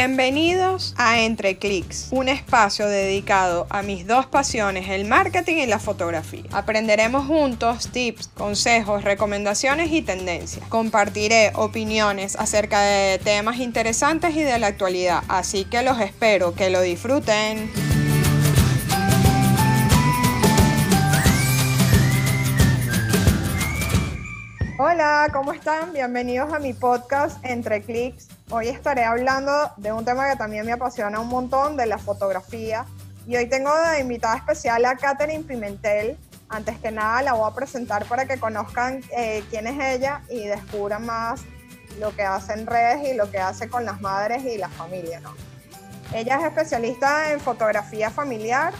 Bienvenidos a Entre Clics, un espacio dedicado a mis dos pasiones, el marketing y la fotografía. Aprenderemos juntos tips, consejos, recomendaciones y tendencias. Compartiré opiniones acerca de temas interesantes y de la actualidad, así que los espero que lo disfruten. Hola, ¿cómo están? Bienvenidos a mi podcast Entre Clics. Hoy estaré hablando de un tema que también me apasiona un montón, de la fotografía. Y hoy tengo de invitada especial a Katherine Pimentel. Antes que nada la voy a presentar para que conozcan eh, quién es ella y descubran más lo que hace en redes y lo que hace con las madres y la familia. Ella es especialista en fotografía familiar,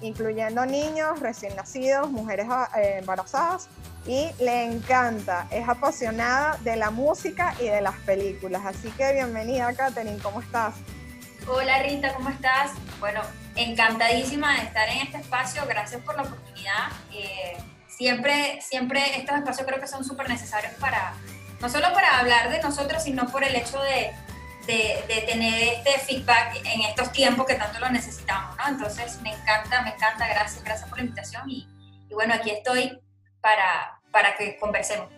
incluyendo niños recién nacidos, mujeres eh, embarazadas y le encanta, es apasionada de la música y de las películas. Así que bienvenida, Katherine, ¿cómo estás? Hola Rita, ¿cómo estás? Bueno, encantadísima de estar en este espacio, gracias por la oportunidad. Eh, siempre, siempre estos espacios creo que son súper necesarios para, no solo para hablar de nosotros, sino por el hecho de, tener este feedback en estos tiempos que tanto lo necesitamos, ¿no? Entonces me encanta, me encanta, gracias, gracias por la invitación y bueno, aquí estoy para, para que conversemos.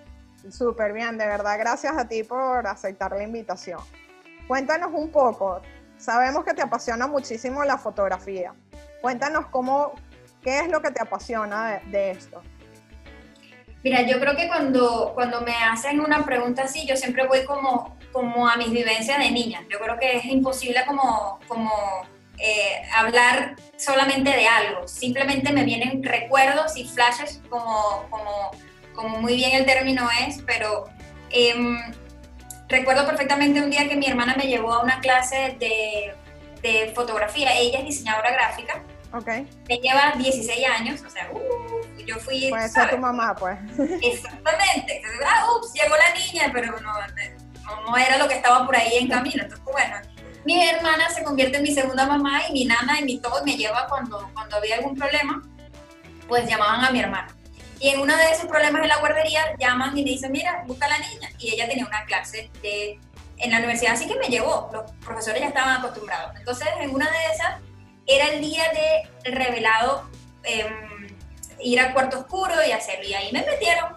Súper bien, de verdad, gracias a ti por aceptar la invitación. Cuéntanos un poco, sabemos que te apasiona muchísimo la fotografía. Cuéntanos cómo, qué es lo que te apasiona de, esto. Mira, yo creo que cuando, cuando me hacen una pregunta así, yo siempre voy como, como a mis vivencias de niña. Yo creo que es imposible como, como eh, hablar solamente de algo, simplemente me vienen recuerdos y flashes como, como, como muy bien el término es, pero em, recuerdo perfectamente un día que mi hermana me llevó a una clase de, de fotografía, ella es diseñadora gráfica, okay. me lleva 16 años, o sea, uh, yo fui... Puede ser tu mamá, pues. Exactamente, ah, ups, llegó la niña, pero no, no era lo que estaba por ahí en camino, entonces bueno mi hermana se convierte en mi segunda mamá y mi nana y mi todo me lleva cuando, cuando había algún problema, pues llamaban a mi hermana. Y en uno de esos problemas en la guardería llaman y me dicen, mira, busca a la niña. Y ella tenía una clase de, en la universidad, así que me llevó. Los profesores ya estaban acostumbrados. Entonces, en una de esas, era el día de revelado, em, ir al cuarto oscuro y hacerlo. Y ahí me metieron.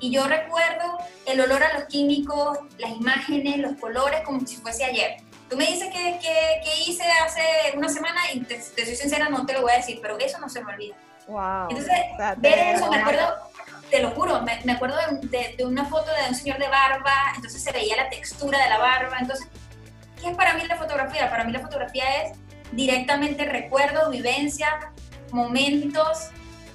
Y yo recuerdo el olor a los químicos, las imágenes, los colores, como si fuese ayer. Tú me dices que, que, hice hace una semana y te, soy sincera, no te lo voy a decir, pero eso no se me olvida. Wow. Entonces, ver eso, me acuerdo, te lo juro, me, me acuerdo de, de, una foto de un señor de barba, entonces se veía la textura de la barba. Entonces, ¿qué es para mí la fotografía? Para mí la fotografía es directamente recuerdos, vivencia, momentos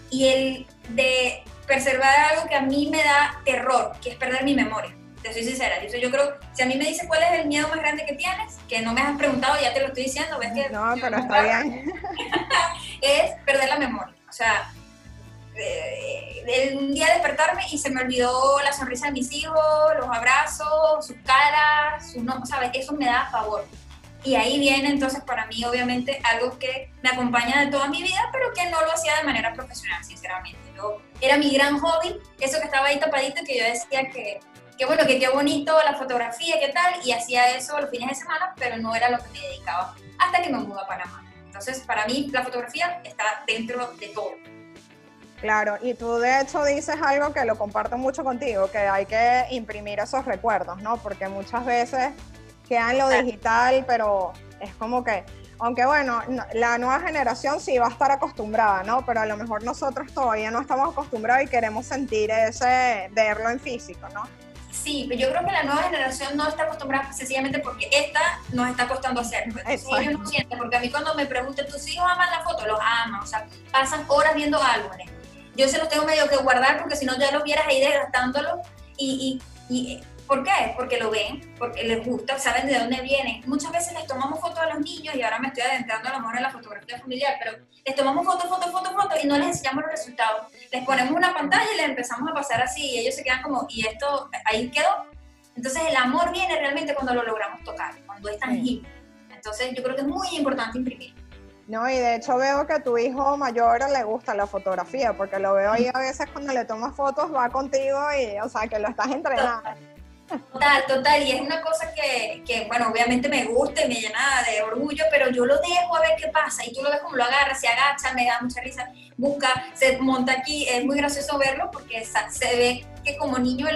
y el de preservar algo que a mí me da terror, que es perder mi memoria te soy sincera. Yo, creo, si a mí me dices cuál es el miedo más grande que tienes, que no me has preguntado, ya te lo estoy diciendo, ves que... No, pero está bien. es perder la memoria. O sea, eh, un día despertarme y se me olvidó la sonrisa de mis hijos, los abrazos, sus caras, sus no, ¿sabes? Eso me da favor. Y ahí viene entonces para mí obviamente algo que me acompaña de toda mi vida, pero que no lo hacía de manera profesional, sinceramente. Yo, era mi gran hobby, eso que estaba ahí tapadito, que yo decía que qué bueno, que qué bonito la fotografía, qué tal, y hacía eso los fines de semana, pero no era lo que me dedicaba hasta que me mudé a Panamá. Entonces, para mí, la fotografía está dentro de todo. Claro, y tú de hecho dices algo que lo comparto mucho contigo, que hay que imprimir esos recuerdos, ¿no? Porque muchas veces queda en lo digital, pero es como que, aunque bueno, la nueva generación sí va a estar acostumbrada, ¿no? Pero a lo mejor nosotros todavía no estamos acostumbrados y queremos sentir ese, verlo en físico, ¿no? Sí, pero yo creo que la nueva generación no está acostumbrada sencillamente porque esta nos está costando hacer. Entonces ellos no sienten, porque a mí cuando me preguntan, ¿tus hijos aman la foto? Los aman, o sea, pasan horas viendo álbumes. Yo se los tengo medio que guardar porque si no ya los vieras ahí desgastándolo y, y, y ¿Por qué? Porque lo ven, porque les gusta, saben de dónde vienen. Muchas veces les tomamos fotos a los niños y ahora me estoy adentrando a lo mejor en la fotografía familiar, pero les tomamos fotos, fotos, fotos, fotos y no les enseñamos los resultados. Les ponemos una pantalla y les empezamos a pasar así y ellos se quedan como, ¿y esto ahí quedó? Entonces el amor viene realmente cuando lo logramos tocar, cuando es tangible. Entonces yo creo que es muy importante imprimir. No, y de hecho veo que a tu hijo mayor le gusta la fotografía, porque lo veo ahí a veces cuando le tomas fotos, va contigo y, o sea, que lo estás entrenando. Total, total, y es una cosa que, que, bueno, obviamente me gusta y me llena de orgullo, pero yo lo dejo a ver qué pasa, y tú lo ves como lo agarra, se agacha, me da mucha risa, busca, se monta aquí, es muy gracioso verlo porque se ve que como niño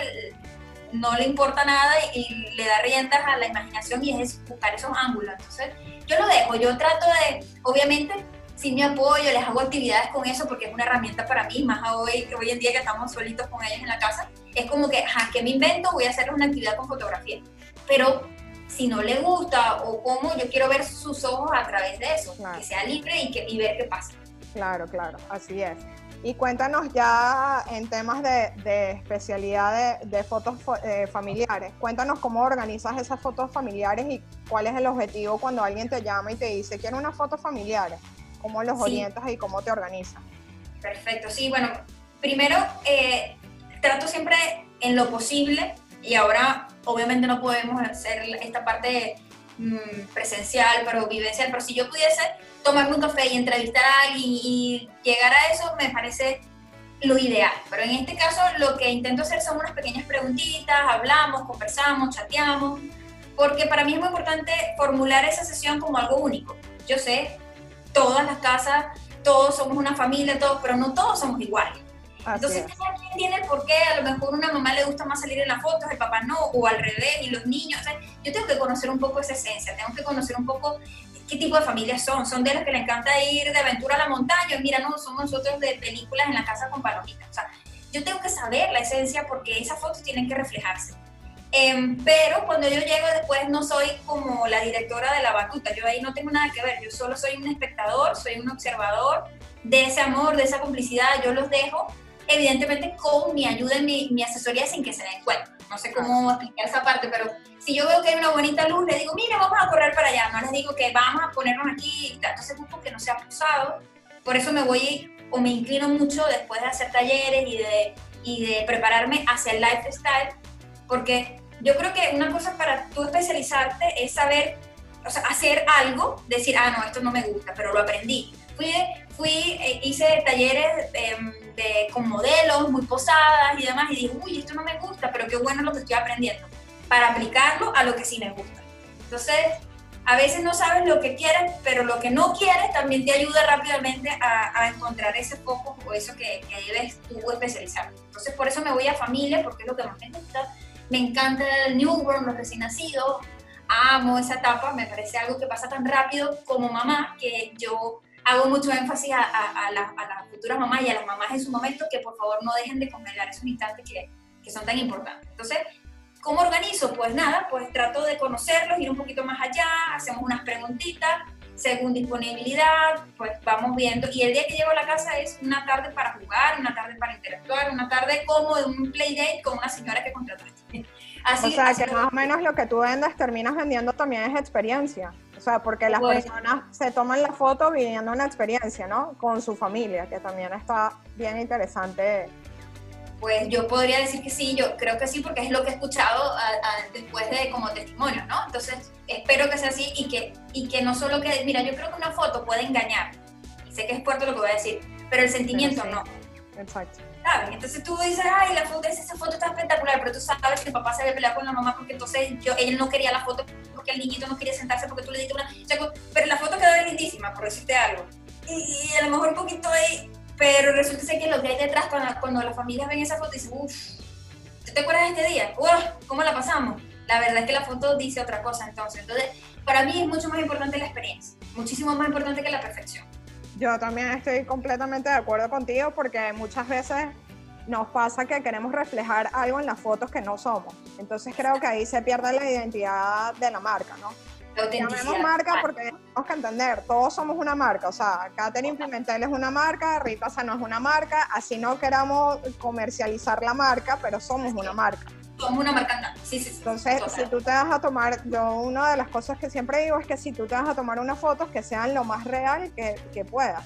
no le importa nada y, le da riendas a la imaginación y es buscar esos ángulos, entonces yo lo dejo, yo trato de, obviamente, sí me apoyo, les hago actividades con eso porque es una herramienta para mí, más hoy, hoy en día que estamos solitos con ellos en la casa, es como que, ajá, ¿qué me invento? Voy a hacer una actividad con fotografía. Pero si no le gusta o cómo, yo quiero ver sus ojos a través de eso, que sea libre y, que, y ver qué pasa. Claro, claro, así es. Y cuéntanos ya en temas de, de especialidad de, de fotos eh, familiares, cuéntanos cómo organizas esas fotos familiares y cuál es el objetivo cuando alguien te llama y te dice, quiero unas fotos familiares cómo los orientas y cómo te organizas. Perfecto, sí, bueno, primero eh, trato siempre en lo posible y ahora obviamente no podemos hacer esta parte mm, presencial, pero vivencial, pero si yo pudiese tomarme un café y entrevistar a alguien y llegar a eso me parece lo ideal. Pero en este caso lo que intento hacer son unas pequeñas preguntitas, hablamos, conversamos, chateamos, porque para mí es muy importante formular esa sesión como algo único. Yo sé todas las casas, todos somos una familia, todos, pero no todos somos iguales. Entonces, cada quien tiene por qué, a lo mejor una mamá le gusta más salir en las fotos, el papá no, o al revés, y los niños. O sea, yo tengo que conocer un poco esa esencia, tengo que conocer un poco qué tipo de familias son. Son de los que le encanta ir de aventura a la montaña, mira, no, somos nosotros de películas en la casa con palomitas. O sea, yo tengo que saber la esencia porque esas fotos tienen que reflejarse. Em, pero cuando yo llego después no soy como la directora de la batuta, yo ahí no tengo nada que ver, yo solo soy un espectador, soy un observador de ese amor, de esa complicidad, yo los dejo evidentemente con mi ayuda y mi, asesoría sin que se den cuenta. No sé cómo explicar esa parte, pero si yo veo que hay una bonita luz, le digo, mire, vamos a correr para allá, no les digo que vamos a ponernos aquí, entonces busco que no sea posado, por eso me voy o me inclino mucho después de hacer talleres y de, y de prepararme hacia el lifestyle, porque yo creo que una cosa para tú especializarte es saber, o sea, hacer algo, decir, ah, no, esto no me gusta, pero lo aprendí. Fui, fui eh, hice talleres em, con modelos muy posadas y demás, y dije, uy, esto no me gusta, pero qué bueno lo que estoy aprendiendo, para aplicarlo a lo que sí me gusta. Entonces, a veces no sabes lo que quieres, pero lo que no quieres también te ayuda rápidamente a, a encontrar ese foco o eso que, que debes tú especializar. Entonces, por eso me voy a familia, porque es lo que más me gusta me encanta el newborn, los recién nacidos, amo esa etapa, me parece algo que pasa tan rápido como mamá que yo hago mucho énfasis a, a, la, a las futuras mamás y a las mamás en su momento que por favor no dejen de conmemorar esos instantes que, que son tan importantes. Entonces, ¿cómo organizo? Pues nada, pues trato de conocerlos, ir un poquito más allá, hacemos unas preguntitas, según disponibilidad, pues vamos viendo. Y el día que llego a la casa es una tarde para jugar, una tarde para interactuar, una tarde como de un playdate con una señora que contrataste. Así, o sea, que más o menos lo que tú vendes terminas vendiendo también es experiencia. O sea, porque las personas se toman la foto viviendo una experiencia, ¿no? Con su familia, que también está bien interesante pues yo podría decir que sí, yo creo que sí, porque es lo que he escuchado después de como testimonio, ¿no? Entonces, espero que sea así y que, y que no solo que, mira, yo creo que una foto puede engañar, y sé que es fuerte lo que voy a decir, pero el sentimiento no. Exacto. Entonces tú dices, ay, la foto, esa foto está espectacular, pero tú sabes que el papá se había peleado con la mamá porque entonces yo, él no quería la foto porque el niñito no quería sentarse porque tú le diste una... pero la foto quedó lindísima, por decirte algo. Y, y a lo mejor un poquito ahí pero resulta que lo que hay detrás, cuando, cuando las familias ven esa foto, dicen, uff, te acuerdas de este día? Uff, ¿cómo la pasamos? La verdad es que la foto dice otra cosa, entonces. Entonces, para mí es mucho más importante la experiencia, muchísimo más importante que la perfección. Yo también estoy completamente de acuerdo contigo porque muchas veces nos pasa que queremos reflejar algo en las fotos que no somos. Entonces creo que ahí se pierde la identidad de la marca, ¿no? Llamemos marca porque tenemos que entender, todos somos una marca, o sea, Catherine Pimentel es una marca, Rita no es una marca, así no queramos comercializar la marca, pero somos una marca. Somos una marca, sí, sí, sí. Entonces, si tú te vas a tomar, yo una de las cosas que siempre digo es que si tú te vas a tomar unas fotos que sean lo más real que, que puedas.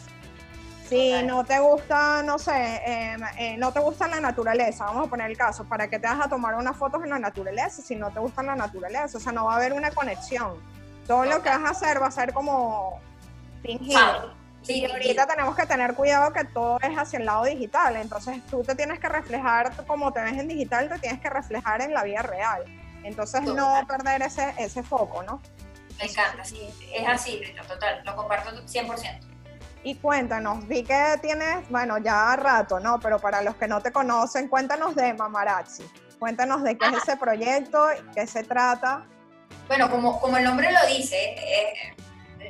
Si no te gusta, no sé, em, eh, no te gusta la naturaleza, vamos a poner el caso, ¿para qué te vas a tomar unas fotos en la naturaleza si no te gusta la naturaleza? O sea, no va a haber una conexión todo lo que vas a hacer va a ser como fingido. Sí, ahorita tenemos que tener cuidado que todo es hacia el lado digital, entonces tú te tienes que reflejar como te ves en digital, te tienes que reflejar en la vida real. Entonces no perder ese, ese foco, ¿no? Me encanta, sí, es así, total, lo comparto 100%. Y cuéntanos, vi que tienes, bueno, ya rato, ¿no? Pero para los que no te conocen, cuéntanos de Mamarazzi. Cuéntanos de qué es ese proyecto, qué se trata. Bueno, como, como el nombre lo dice, eh,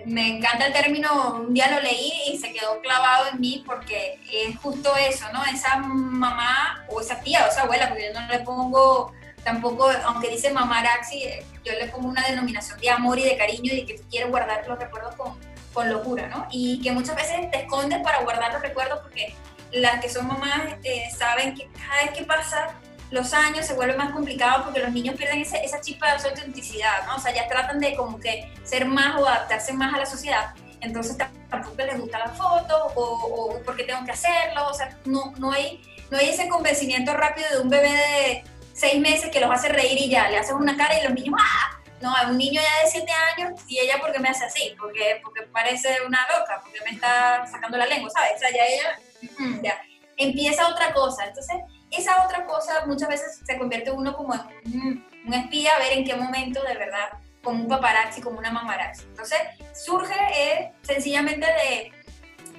me encanta el término, un día lo leí y se quedó clavado en mí porque es justo eso, ¿no? Esa mamá o esa tía o esa abuela, porque yo no le pongo tampoco, aunque dice mamá Araxi, yo le pongo una denominación de amor y de cariño y que quiere guardar los recuerdos con, con locura, ¿no? Y que muchas veces te escondes para guardar los recuerdos porque las que son mamás eh, saben que cada vez que pasa los años se vuelve más complicado porque los niños pierden esa chispa de su autenticidad, ¿no? O sea, ya tratan de como que ser más o adaptarse más a la sociedad. Entonces tampoco les gusta la foto o, o porque tengo que hacerlo. O sea, no, no, hay, no hay ese convencimiento rápido de un bebé de seis meses que los hace reír y ya, le haces una cara y los niños, ¡ah! No, a un niño ya de siete años y ella porque me hace así, porque, porque parece una loca, porque me está sacando la lengua, ¿sabes? O sea, ya ella, mm, ya, empieza otra cosa. Entonces, esa otra cosa muchas veces se convierte uno como en un, espía a ver en qué momento de verdad, como un paparazzi, como una mamarazzi. Entonces surge eh, sencillamente de,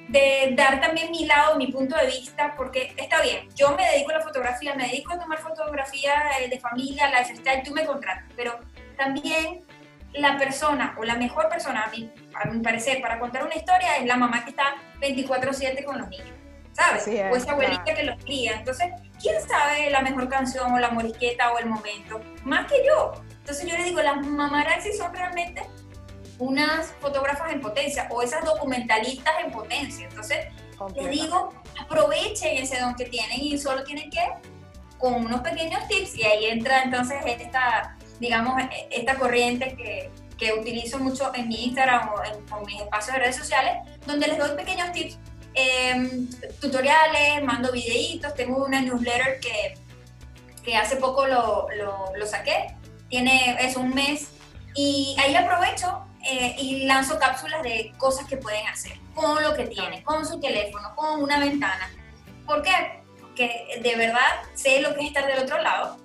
de dar también mi lado, mi punto de vista, porque está bien, yo me dedico a la fotografía, me dedico a tomar fotografía eh, de familia, lifestyle, tú me contratas, pero también la persona o la mejor persona, a mi, a mi parecer, para contar una historia es la mamá que está 24/7 con los niños. ¿Sabes? o esa abuelita que los cría. Entonces, ¿quién sabe la mejor canción o la morisqueta o el momento? Más que yo. Entonces yo le digo, las mamarazzi son realmente unas fotógrafas en potencia o esas documentalistas en potencia. Entonces, les digo, aprovechen ese don que tienen y solo tienen que, con unos pequeños tips, y ahí entra entonces esta, digamos, esta corriente que, que utilizo mucho en mi Instagram o en, mis espacios de redes sociales, donde les doy pequeños tips Em, tutoriales, mando videitos, tengo una newsletter que, que hace poco lo, lo, saqué, tiene, es un mes, y ahí aprovecho eh, y lanzo cápsulas de cosas que pueden hacer con lo que tienen, con su teléfono, con una ventana. ¿Por qué? Porque de verdad sé lo que es estar del otro lado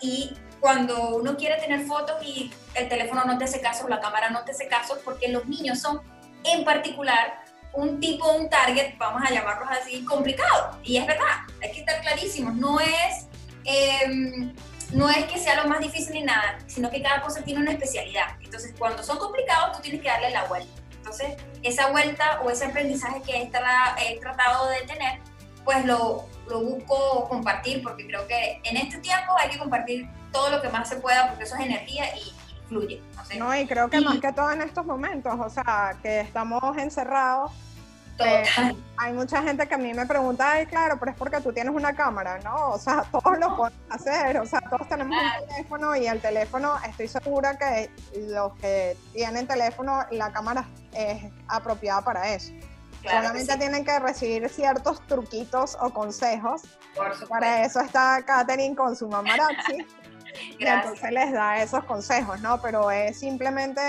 y cuando uno quiere tener fotos y el teléfono no te hace caso, la cámara no te hace caso, porque los niños son en particular un tipo, un target, vamos a llamarlos así, complicado. Y es verdad, hay que estar clarísimos. No es, em, no es que sea lo más difícil ni nada, sino que cada cosa tiene una especialidad. Entonces, cuando son complicados, tú tienes que darle la vuelta. Entonces, esa vuelta o ese aprendizaje que he, he tratado de tener, pues lo, lo busco compartir, porque creo que en este tiempo hay que compartir todo lo que más se pueda, porque eso es energía y, fluye. No, y creo que más que todo en estos momentos, o sea, que estamos encerrados. Eh, hay mucha gente que a mí me pregunta, ay, claro, pero es porque tú tienes una cámara, ¿no? O sea, todos lo podemos hacer, o sea, todos tenemos un teléfono y el teléfono, estoy segura que los que tienen teléfono, la cámara es apropiada para eso. Solamente tienen que recibir ciertos truquitos o consejos. Para eso está Katherine con su mamarazzi. y entonces les da esos consejos, ¿no? Pero es simplemente,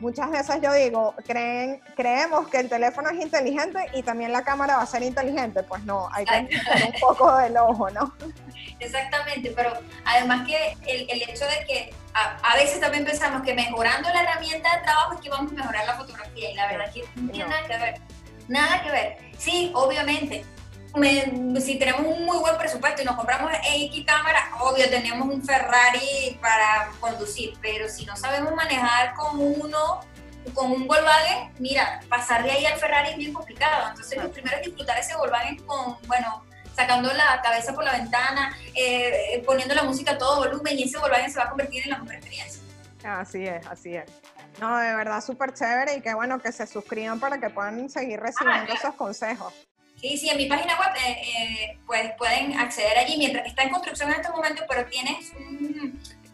muchas veces yo digo, creen, creemos que el teléfono es inteligente y también la cámara va a ser inteligente. Pues no, hay que tener un poco del ojo, ¿no? Exactamente, pero además que el, el hecho de que a, veces también pensamos que mejorando la herramienta de trabajo es que vamos a mejorar la fotografía y la verdad es que no tiene nada que ver. Nada que ver. Sí, obviamente, si tenemos un muy buen presupuesto y nos compramos X cámara, obvio tenemos un Ferrari para conducir, pero si no sabemos manejar con uno, con un Volkswagen, mira, pasar de ahí al Ferrari es bien complicado. Entonces, lo primero es disfrutar ese Volkswagen con, bueno, sacando la cabeza por la ventana, eh, poniendo la música a todo volumen y ese Volkswagen se va a convertir en la mejor experiencia. Así es, así es. No, de verdad, súper chévere y qué bueno que se suscriban para que puedan seguir recibiendo esos consejos. Sí, sí, en mi página web eh, eh, pues pueden acceder allí mientras está en construcción en estos momentos, pero tienes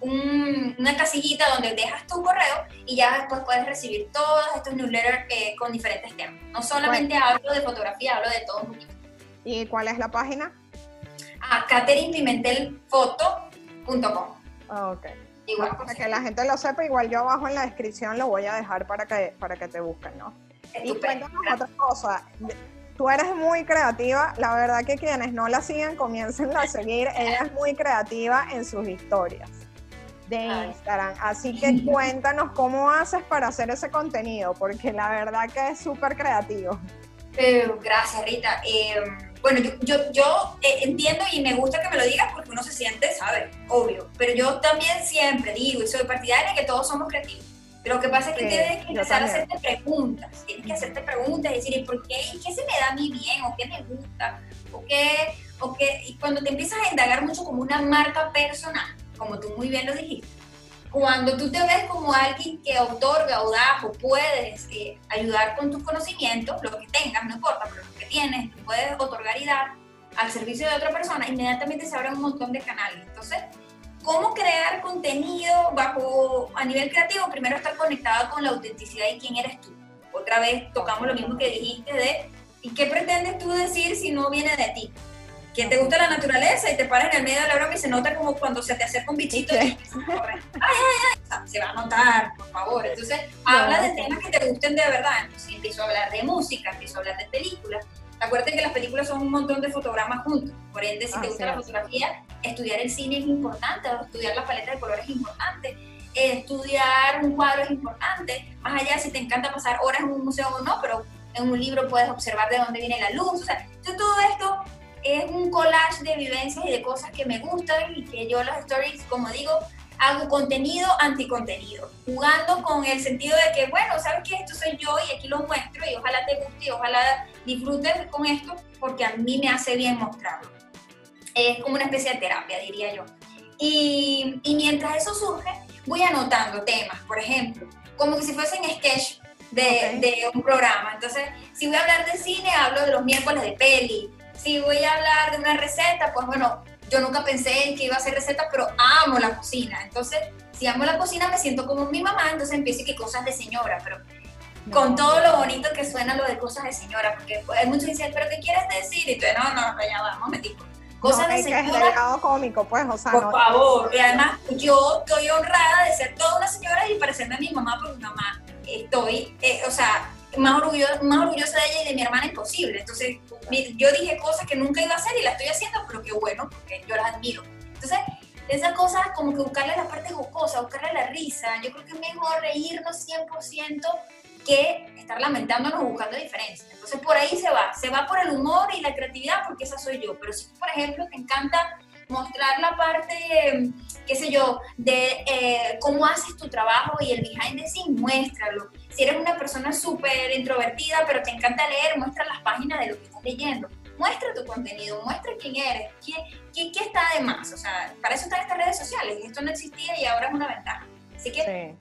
una casillita donde dejas tu correo y ya después puedes recibir todos estos newsletters eh, con diferentes temas. No solamente hablo de fotografía, hablo de todo un poquito. ¿Y cuál es la página? Ah, caterinpimentelfoto.com. Ok. Igual, para que la gente lo sepa, igual yo abajo en la descripción lo voy a dejar para que, para que te busquen, ¿no? Y cuéntanos otra cosa. Tú eres muy creativa. La verdad que quienes no la siguen, comiencen a seguir. Ella es muy creativa en sus historias de Instagram. Así que cuéntanos cómo haces para hacer ese contenido, porque la verdad que es súper creativo. gracias, Rita. Em, bueno, yo, yo, eh, entiendo y me gusta que me lo digas porque uno se siente, ¿sabes? Obvio. Pero yo también siempre digo y soy partidaria de que todos somos creativos. Lo que pasa es que tienes que empezar a hacerte preguntas. Tienes que hacerte preguntas y decir, ¿y por qué? ¿Y qué se me da a mí bien? ¿O qué me gusta? ¿O qué? ¿O qué? Y cuando te empiezas a indagar mucho como una marca personal, como tú muy bien lo dijiste, cuando tú te ves como alguien que otorga o da o puedes eh, ayudar con tus conocimientos, lo que tengas, no importa, pero lo que tienes, tú puedes otorgar y dar al servicio de otra persona, inmediatamente se abren un montón de canales. Entonces, ¿cómo crear contenido bajo a nivel creativo? Primero estar conectado con la autenticidad y quién eres tú. Otra vez tocamos lo mismo que dijiste de ¿y qué pretendes tú decir si no viene de ti? que te gusta la naturaleza y te paras en el medio de la broma y se nota como cuando se te acerca un bichito y ay, ay, ay, se va a notar, por favor. Entonces, habla de temas que te gusten de verdad. Entonces, empiezo a hablar de música, empiezo a hablar de películas. Acuérdate que las películas son un montón de fotogramas juntos. Por ende, si te gusta la fotografía, estudiar el cine es importante, estudiar la paleta de colores es importante, estudiar un cuadro es importante. Más allá si te encanta pasar horas en un museo o no, pero en un libro puedes observar de dónde viene la luz. O sea, todo esto es un collage de vivencias y de cosas que me gustan y que yo las stories, como digo, hago contenido anticontenido, jugando con el sentido de que, bueno, sabes que esto soy yo y aquí lo muestro y ojalá te guste y ojalá disfrutes con esto porque a mí me hace bien mostrarlo. Es como una especie de terapia, diría yo. Y, y mientras eso surge, voy anotando temas, por ejemplo, como que si fuesen sketch de, de, un programa. Entonces, si voy a hablar de cine, hablo de los miércoles de peli si voy a hablar de una receta, pues bueno, yo nunca pensé en que iba a hacer receta, pero amo la cocina. Entonces, si amo la cocina, me siento como mi mamá, entonces empiezo que cosas de señora, pero con todo lo bonito que suena lo de cosas de señora, porque hay muchos que dicen, ¿pero qué quieres decir? Y tú, no, no, no, ya vamos, me digo. Cosas de señora. Es cómico, pues, o sea. Por favor, y además, yo estoy honrada de ser toda una señora y parecerme a mi mamá, porque mi mamá estoy, eh, o sea, más orgullosa, más orgullosa de ella y de mi hermana imposible. Entonces, yo dije cosas que nunca iba a hacer y las estoy haciendo, pero qué bueno, porque yo las admiro. Entonces, esas cosas como que buscarle la parte jocosa, buscarle la risa, yo creo que es mejor reírnos 100% que estar lamentándonos buscando diferencias. Entonces, por ahí se va, se va por el humor y la creatividad, porque esa soy yo. Pero si por ejemplo, te encanta mostrar la parte, qué sé yo, de eh, cómo haces tu trabajo y el behind the scenes, muéstralo si eres una persona súper introvertida, pero te encanta leer, muestra las páginas de lo que estás leyendo. Muestra tu contenido, muestra quién eres, qué, qué, qué está de más. O sea, para eso están estas redes sociales y esto no existía y ahora es una ventaja. Así que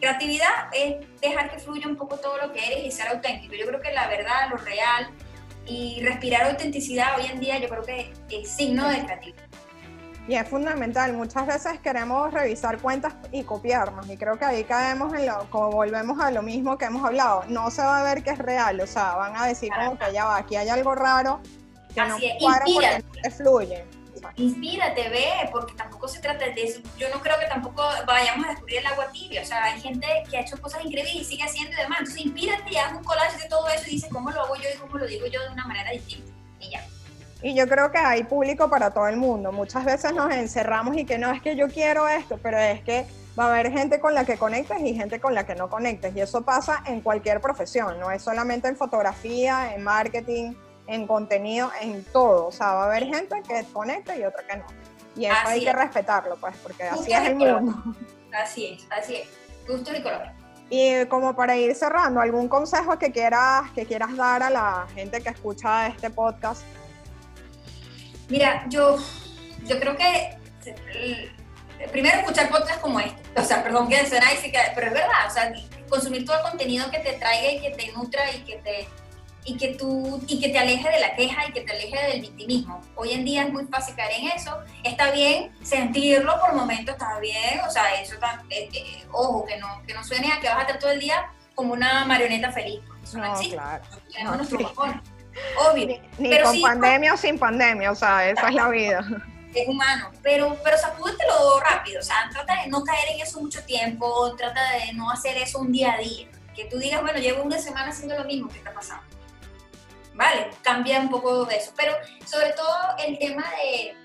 creatividad es dejar que fluya un poco todo lo que eres y ser auténtico. Yo creo que la verdad, lo real y respirar autenticidad hoy en día yo creo que es signo de creatividad. Y es fundamental, muchas veces queremos revisar cuentas y copiarnos, y creo que ahí caemos en lo, como volvemos a lo mismo que hemos hablado, no se va a ver que es real, o sea, van a decir como que ya va, aquí hay algo raro que no cuadra porque no fluye. Inspírate, ve, porque tampoco se trata de eso. Yo no creo que tampoco vayamos a descubrir el agua tibia. O sea, hay gente que ha hecho cosas increíbles y sigue haciendo y demás. Entonces, inspírate y haz un collage de todo eso y dice cómo lo hago yo y cómo lo digo yo de una manera distinta. Y ya. Y yo creo que hay público para todo el mundo. Muchas veces nos encerramos y que no es que yo quiero esto, pero es que va a haber gente con la que conectes y gente con la que no conectes. Y eso pasa en cualquier profesión, no es solamente en fotografía, en marketing, en contenido, en todo. O sea, va a haber gente que conecta y otra que no. Y eso hay que respetarlo, pues, porque así es el mundo. Así es, así es. Gusto y color. Y como para ir cerrando, ¿algún consejo que quieras, que quieras dar a la gente que escucha este podcast Mira, yo, yo creo que primero escuchar podcasts como este, o sea, perdón que suena pero es verdad, o sea, consumir todo el contenido que te traiga y que te nutra y que te y que tú y que te aleje de la queja y que te aleje del victimismo. Hoy en día es muy fácil caer en eso. Está bien sentirlo por momentos, está bien, o sea, eso está, eh, eh, ojo, que no que no suene a que vas a estar todo el día como una marioneta feliz. Eso no, existe. Claro. Tenemos no, obvio. Ni, con pandemia o sin pandemia, o sea, esa es la vida. Es humano, pero, pero sacúdetelo rápido, o sea, trata de no caer en eso mucho tiempo, trata de no hacer eso un día a día. que tú digas, bueno, llevo una semana haciendo lo mismo, ¿qué está pasando? Vale, cambia un poco de eso, pero sobre todo el tema de,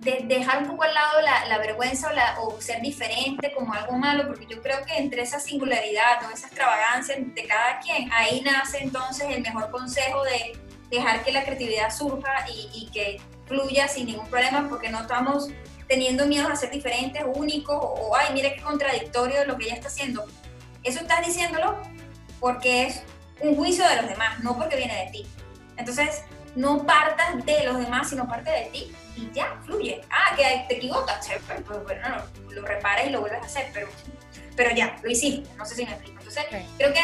de dejar un poco al lado la, vergüenza o, o, ser diferente como algo malo, porque yo creo que entre esa singularidad o esa extravagancia de cada quien, ahí nace entonces el mejor consejo de dejar que la creatividad surja y, que fluya sin ningún problema, porque no estamos teniendo miedo a ser diferentes, únicos, o, ay, mira qué contradictorio lo que ella está haciendo. Eso estás diciéndolo porque es un juicio de los demás, no porque viene de ti. Entonces, no partas de los demás, sino parte de ti y ya, fluye. Ah, que te equivocas, pues, pues, bueno, no, lo reparas y lo vuelves a hacer, pero, pero ya, lo hiciste, no sé si me explico. Entonces, creo que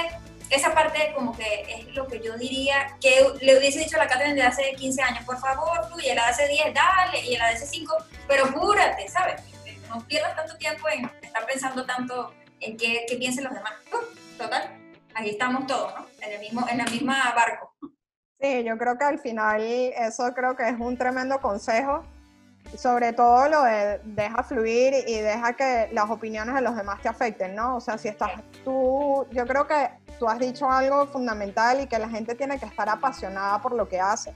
esa parte como que es lo que yo diría que le hubiese dicho a la Catherine de hace 15 años, por favor, fluye, la de hace 10, dale, y la de hace 5, pero júrate, ¿sabes? No pierdas tanto tiempo en estar pensando tanto en qué, qué piensen los demás. Total, ahí estamos todos, ¿no? En el mismo, en la misma barco. Sí, yo creo que al final eso creo que es un tremendo consejo. Sobre todo lo de deja fluir y deja que las opiniones de los demás te afecten, ¿no? O sea, si estás tú, yo creo que tú has dicho algo fundamental y que la gente tiene que estar apasionada por lo que hace.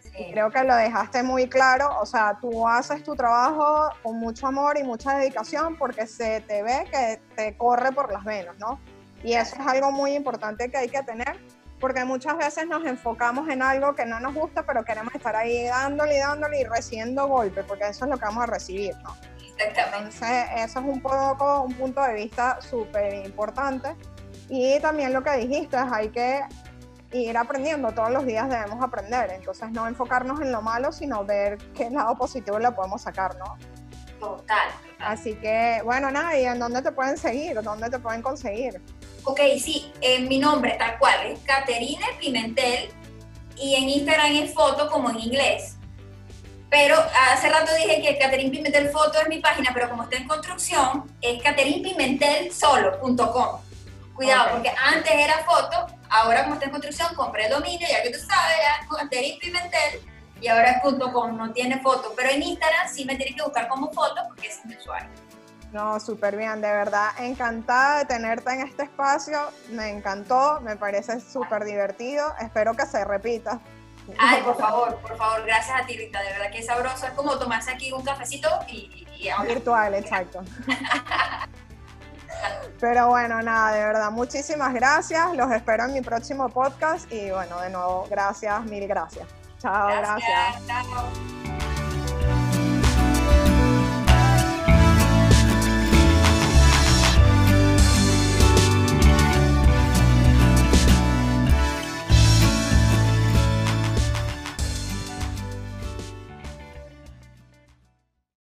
Sí. creo que lo dejaste muy claro, o sea, tú haces tu trabajo con mucho amor y mucha dedicación porque se te ve que te corre por las venas, ¿no? Y eso es algo muy importante que hay que tener porque muchas veces nos enfocamos en algo que no nos gusta, pero queremos estar ahí dándole y dándole y recibiendo golpes, porque eso es lo que vamos a recibir, ¿no? Entonces, eso es un poco un punto de vista súper importante. Y también lo que dijiste, es hay que ir aprendiendo, todos los días debemos aprender, entonces no enfocarnos en lo malo, sino ver qué lado positivo le podemos sacar, ¿no? Total. Así que, bueno, nada, ¿y en dónde te pueden seguir? ¿Dónde te pueden conseguir? Ok, sí, eh, mi nombre tal cual es Caterine Pimentel y en Instagram es foto como en inglés. Pero hace rato dije que Caterine Pimentel Foto es mi página, pero como está en construcción, es caterinpimentelsolo.com. Cuidado, okay. porque antes era foto, ahora como está en construcción, compré el dominio, ya que tú sabes, ya Caterine Pimentel, y ahora es .com, no tiene foto. Pero en Instagram sí me tienes que buscar como foto, porque es mi usuario. No, súper bien, de verdad, encantada de tenerte en este espacio, me encantó, me parece súper divertido, espero que se repita. Ay, por favor, por favor, gracias a ti, Rita, de verdad que es sabroso, es como tomarse aquí un cafecito y, y ahora. Virtual, exacto. Pero bueno, nada, de verdad, muchísimas gracias, los espero en mi próximo podcast y bueno, de nuevo, gracias, mil gracias. Chao, gracias. gracias. Chao.